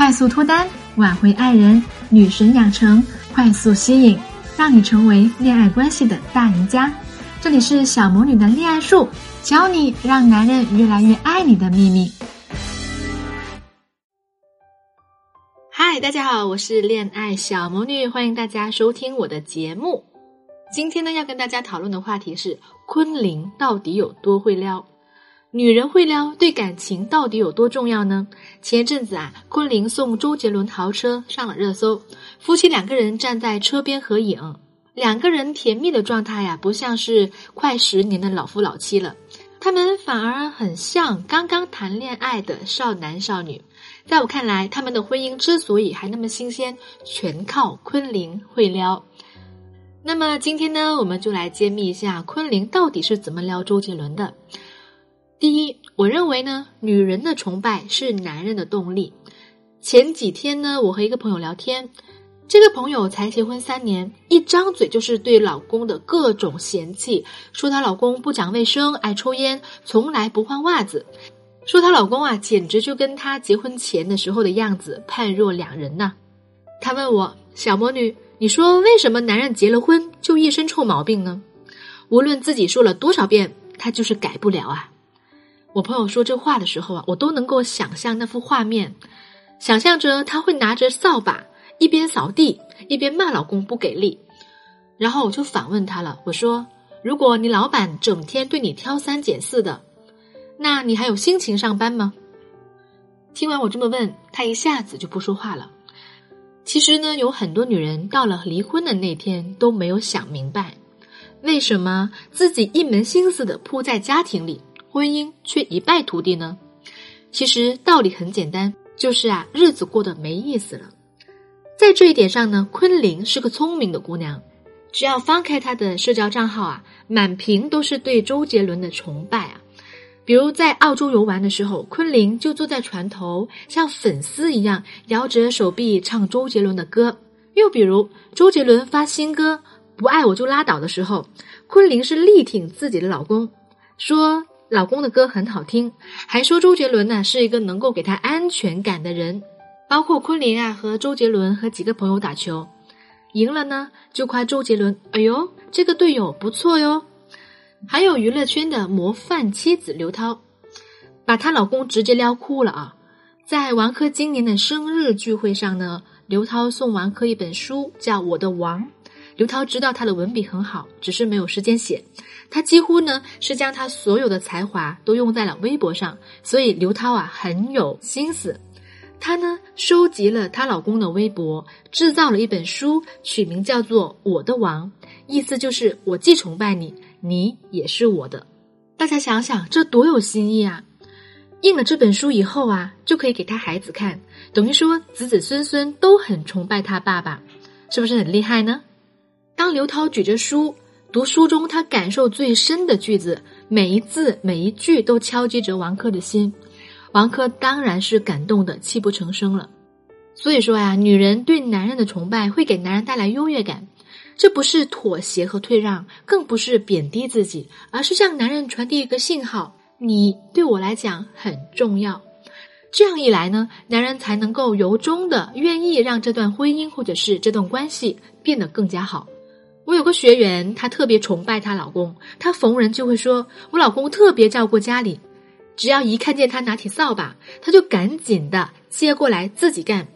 快速脱单，挽回爱人，女神养成，快速吸引，让你成为恋爱关系的大赢家。这里是小魔女的恋爱术，教你让男人越来越爱你的秘密。嗨，大家好，我是恋爱小魔女，欢迎大家收听我的节目。今天呢，要跟大家讨论的话题是昆凌到底有多会撩。女人会撩，对感情到底有多重要呢？前阵子啊，昆凌送周杰伦豪车上了热搜，夫妻两个人站在车边合影，两个人甜蜜的状态呀，不像是快十年的老夫老妻了，他们反而很像刚刚谈恋爱的少男少女。在我看来，他们的婚姻之所以还那么新鲜，全靠昆凌会撩。那么今天呢，我们就来揭秘一下昆凌到底是怎么撩周杰伦的。第一，我认为呢，女人的崇拜是男人的动力。前几天呢，我和一个朋友聊天，这个朋友才结婚三年，一张嘴就是对老公的各种嫌弃，说她老公不讲卫生，爱抽烟，从来不换袜子，说她老公啊，简直就跟她结婚前的时候的样子判若两人呐。他问我，小魔女，你说为什么男人结了婚就一身臭毛病呢？无论自己说了多少遍，他就是改不了啊。我朋友说这话的时候啊，我都能够想象那幅画面，想象着他会拿着扫把一边扫地一边骂老公不给力。然后我就反问他了，我说：“如果你老板整天对你挑三拣四的，那你还有心情上班吗？”听完我这么问，他一下子就不说话了。其实呢，有很多女人到了离婚的那天都没有想明白，为什么自己一门心思的扑在家庭里。婚姻却一败涂地呢？其实道理很简单，就是啊，日子过得没意思了。在这一点上呢，昆凌是个聪明的姑娘。只要翻开她的社交账号啊，满屏都是对周杰伦的崇拜啊。比如在澳洲游玩的时候，昆凌就坐在船头，像粉丝一样摇着手臂唱周杰伦的歌。又比如周杰伦发新歌《不爱我就拉倒》的时候，昆凌是力挺自己的老公，说。老公的歌很好听，还说周杰伦呢是一个能够给他安全感的人。包括昆凌啊和周杰伦和几个朋友打球，赢了呢就夸周杰伦，哎呦这个队友不错哟。还有娱乐圈的模范妻子刘涛，把她老公直接撩哭了啊！在王珂今年的生日聚会上呢，刘涛送王珂一本书，叫《我的王》。刘涛知道他的文笔很好，只是没有时间写。他几乎呢是将他所有的才华都用在了微博上，所以刘涛啊很有心思。她呢收集了她老公的微博，制造了一本书，取名叫做《我的王》，意思就是我既崇拜你，你也是我的。大家想想，这多有新意啊！印了这本书以后啊，就可以给他孩子看，等于说子子孙孙都很崇拜他爸爸，是不是很厉害呢？当刘涛举着书读书中他感受最深的句子，每一字每一句都敲击着王珂的心，王珂当然是感动的泣不成声了。所以说呀，女人对男人的崇拜会给男人带来优越感，这不是妥协和退让，更不是贬低自己，而是向男人传递一个信号：你对我来讲很重要。这样一来呢，男人才能够由衷的愿意让这段婚姻或者是这段关系变得更加好。我有个学员，她特别崇拜她老公，她逢人就会说：“我老公特别照顾家里，只要一看见他拿起扫把，他就赶紧的接过来自己干。”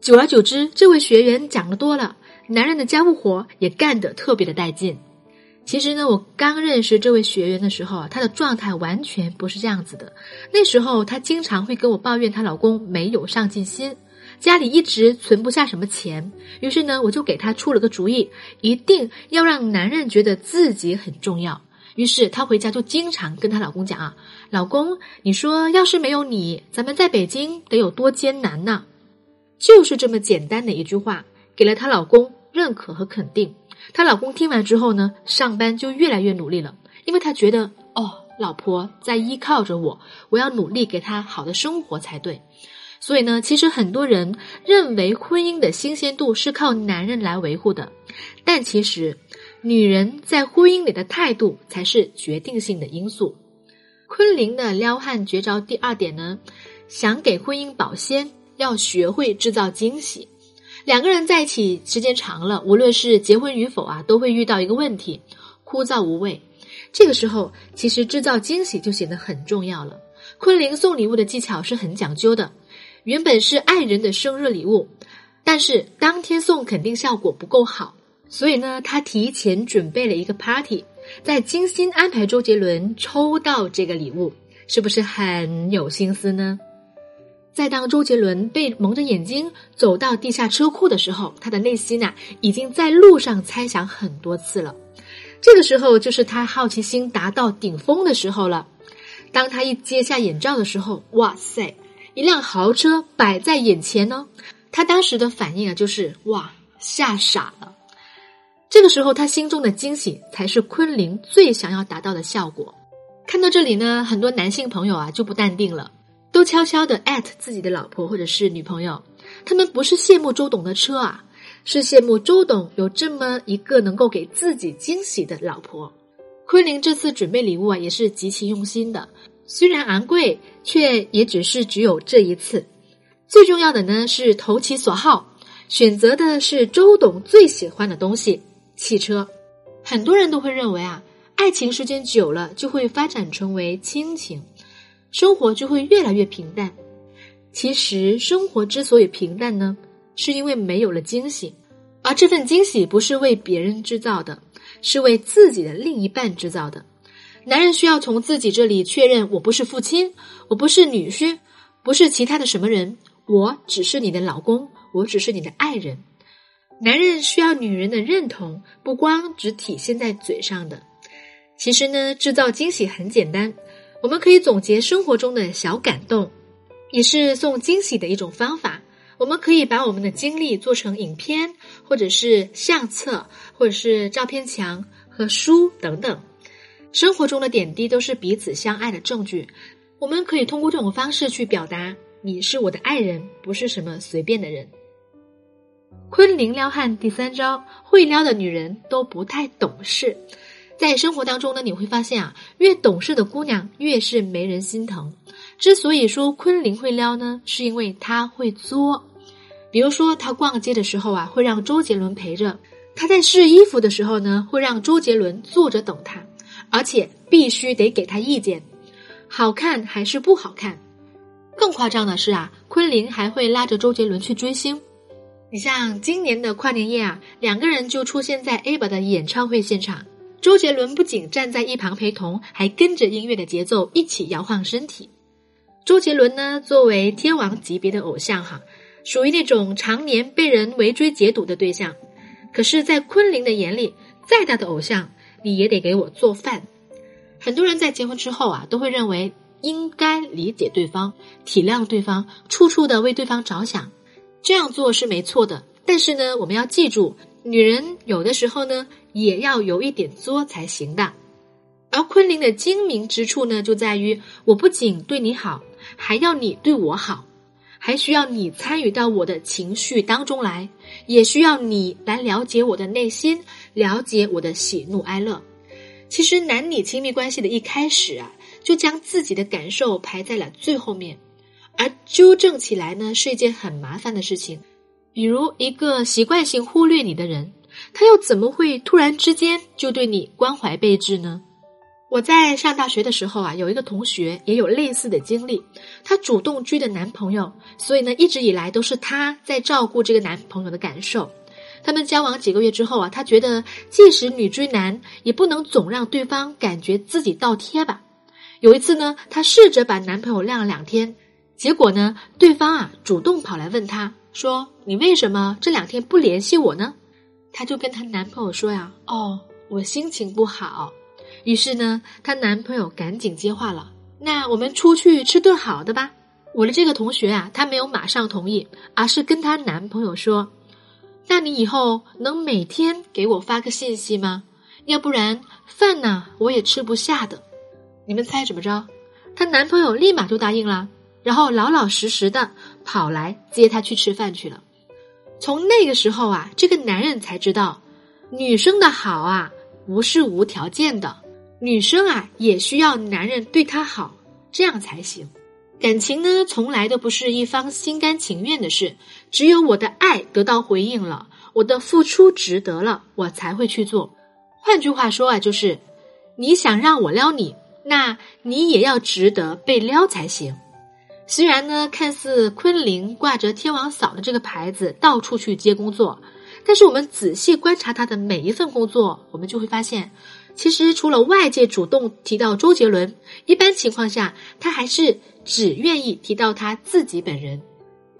久而久之，这位学员讲的多了，男人的家务活也干得特别的带劲。其实呢，我刚认识这位学员的时候啊，她的状态完全不是这样子的。那时候她经常会跟我抱怨她老公没有上进心。家里一直存不下什么钱，于是呢，我就给她出了个主意，一定要让男人觉得自己很重要。于是她回家就经常跟她老公讲啊：“老公，你说要是没有你，咱们在北京得有多艰难呢？”就是这么简单的一句话，给了她老公认可和肯定。她老公听完之后呢，上班就越来越努力了，因为他觉得哦，老婆在依靠着我，我要努力给她好的生活才对。所以呢，其实很多人认为婚姻的新鲜度是靠男人来维护的，但其实女人在婚姻里的态度才是决定性的因素。昆凌的撩汉绝招第二点呢，想给婚姻保鲜，要学会制造惊喜。两个人在一起时间长了，无论是结婚与否啊，都会遇到一个问题：枯燥无味。这个时候，其实制造惊喜就显得很重要了。昆凌送礼物的技巧是很讲究的。原本是爱人的生日礼物，但是当天送肯定效果不够好，所以呢，他提前准备了一个 party，在精心安排周杰伦抽到这个礼物，是不是很有心思呢？在当周杰伦被蒙着眼睛走到地下车库的时候，他的内心呐已经在路上猜想很多次了。这个时候就是他好奇心达到顶峰的时候了。当他一揭下眼罩的时候，哇塞！一辆豪车摆在眼前呢，他当时的反应啊，就是哇，吓傻了。这个时候，他心中的惊喜才是昆凌最想要达到的效果。看到这里呢，很多男性朋友啊就不淡定了，都悄悄的艾特自己的老婆或者是女朋友。他们不是羡慕周董的车啊，是羡慕周董有这么一个能够给自己惊喜的老婆。昆凌这次准备礼物啊，也是极其用心的。虽然昂贵，却也只是只有这一次。最重要的呢是投其所好，选择的是周董最喜欢的东西——汽车。很多人都会认为啊，爱情时间久了就会发展成为亲情，生活就会越来越平淡。其实，生活之所以平淡呢，是因为没有了惊喜，而这份惊喜不是为别人制造的，是为自己的另一半制造的。男人需要从自己这里确认：我不是父亲，我不是女婿，不是其他的什么人，我只是你的老公，我只是你的爱人。男人需要女人的认同，不光只体现在嘴上的。其实呢，制造惊喜很简单，我们可以总结生活中的小感动，也是送惊喜的一种方法。我们可以把我们的经历做成影片，或者是相册，或者是照片墙和书等等。生活中的点滴都是彼此相爱的证据，我们可以通过这种方式去表达：你是我的爱人，不是什么随便的人。昆凌撩汉第三招：会撩的女人都不太懂事。在生活当中呢，你会发现啊，越懂事的姑娘越是没人心疼。之所以说昆凌会撩呢，是因为她会作。比如说，她逛街的时候啊，会让周杰伦陪着；她在试衣服的时候呢，会让周杰伦坐着等她。而且必须得给他意见，好看还是不好看？更夸张的是啊，昆凌还会拉着周杰伦去追星。你像今年的跨年夜啊，两个人就出现在 Aba 的演唱会现场。周杰伦不仅站在一旁陪同，还跟着音乐的节奏一起摇晃身体。周杰伦呢，作为天王级别的偶像哈，属于那种常年被人围追解堵的对象。可是，在昆凌的眼里，再大的偶像。你也得给我做饭。很多人在结婚之后啊，都会认为应该理解对方、体谅对方，处处的为对方着想。这样做是没错的。但是呢，我们要记住，女人有的时候呢，也要有一点作才行的。而昆凌的精明之处呢，就在于我不仅对你好，还要你对我好，还需要你参与到我的情绪当中来，也需要你来了解我的内心。了解我的喜怒哀乐，其实男女亲密关系的一开始啊，就将自己的感受排在了最后面，而纠正起来呢是一件很麻烦的事情。比如一个习惯性忽略你的人，他又怎么会突然之间就对你关怀备至呢？我在上大学的时候啊，有一个同学也有类似的经历，她主动追的男朋友，所以呢一直以来都是她在照顾这个男朋友的感受。他们交往几个月之后啊，她觉得即使女追男，也不能总让对方感觉自己倒贴吧。有一次呢，她试着把男朋友晾了两天，结果呢，对方啊主动跑来问她说：“你为什么这两天不联系我呢？”她就跟她男朋友说呀：“哦，我心情不好。”于是呢，她男朋友赶紧接话了：“那我们出去吃顿好的吧。”我的这个同学啊，她没有马上同意，而是跟她男朋友说。那你以后能每天给我发个信息吗？要不然饭呢我也吃不下的。你们猜怎么着？她男朋友立马就答应了，然后老老实实的跑来接她去吃饭去了。从那个时候啊，这个男人才知道，女生的好啊不是无条件的，女生啊也需要男人对她好，这样才行。感情呢，从来都不是一方心甘情愿的事，只有我的爱得到回应了，我的付出值得了，我才会去做。换句话说啊，就是你想让我撩你，那你也要值得被撩才行。虽然呢，看似昆凌挂着天王嫂的这个牌子到处去接工作，但是我们仔细观察她的每一份工作，我们就会发现。其实，除了外界主动提到周杰伦，一般情况下，他还是只愿意提到他自己本人。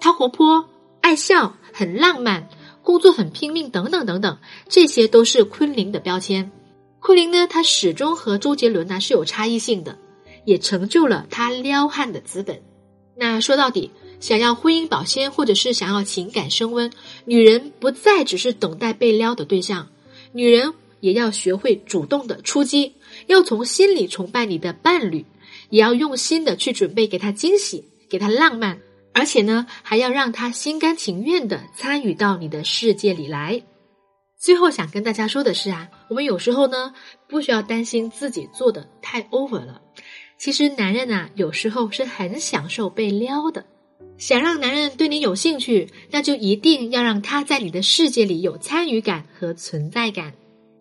他活泼、爱笑、很浪漫，工作很拼命，等等等等，这些都是昆凌的标签。昆凌呢，他始终和周杰伦呢是有差异性的，也成就了他撩汉的资本。那说到底，想要婚姻保鲜，或者是想要情感升温，女人不再只是等待被撩的对象，女人。也要学会主动的出击，要从心里崇拜你的伴侣，也要用心的去准备给他惊喜，给他浪漫，而且呢，还要让他心甘情愿的参与到你的世界里来。最后想跟大家说的是啊，我们有时候呢，不需要担心自己做的太 over 了。其实男人呐，有时候是很享受被撩的。想让男人对你有兴趣，那就一定要让他在你的世界里有参与感和存在感。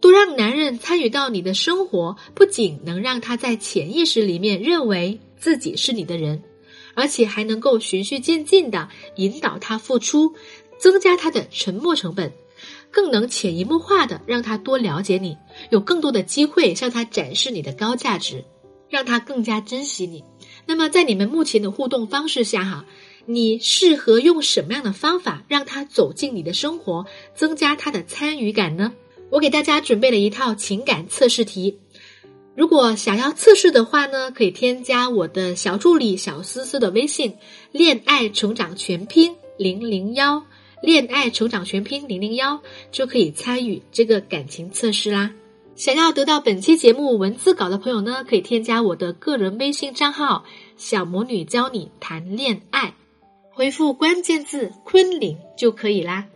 多让男人参与到你的生活，不仅能让他在潜意识里面认为自己是你的人，而且还能够循序渐进的引导他付出，增加他的沉默成本，更能潜移默化的让他多了解你，有更多的机会向他展示你的高价值，让他更加珍惜你。那么在你们目前的互动方式下，哈，你适合用什么样的方法让他走进你的生活，增加他的参与感呢？我给大家准备了一套情感测试题，如果想要测试的话呢，可以添加我的小助理小思思的微信“恋爱成长全拼零零幺”，恋爱成长全拼零零幺就可以参与这个感情测试啦。想要得到本期节目文字稿的朋友呢，可以添加我的个人微信账号“小魔女教你谈恋爱”，回复关键字“昆凌”就可以啦。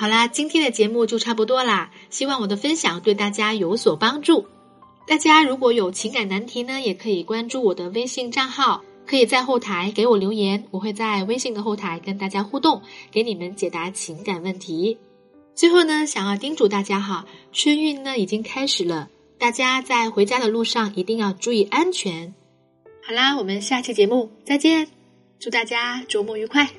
好啦，今天的节目就差不多啦。希望我的分享对大家有所帮助。大家如果有情感难题呢，也可以关注我的微信账号，可以在后台给我留言，我会在微信的后台跟大家互动，给你们解答情感问题。最后呢，想要叮嘱大家哈，春运呢已经开始了，大家在回家的路上一定要注意安全。好啦，我们下期节目再见，祝大家周末愉快。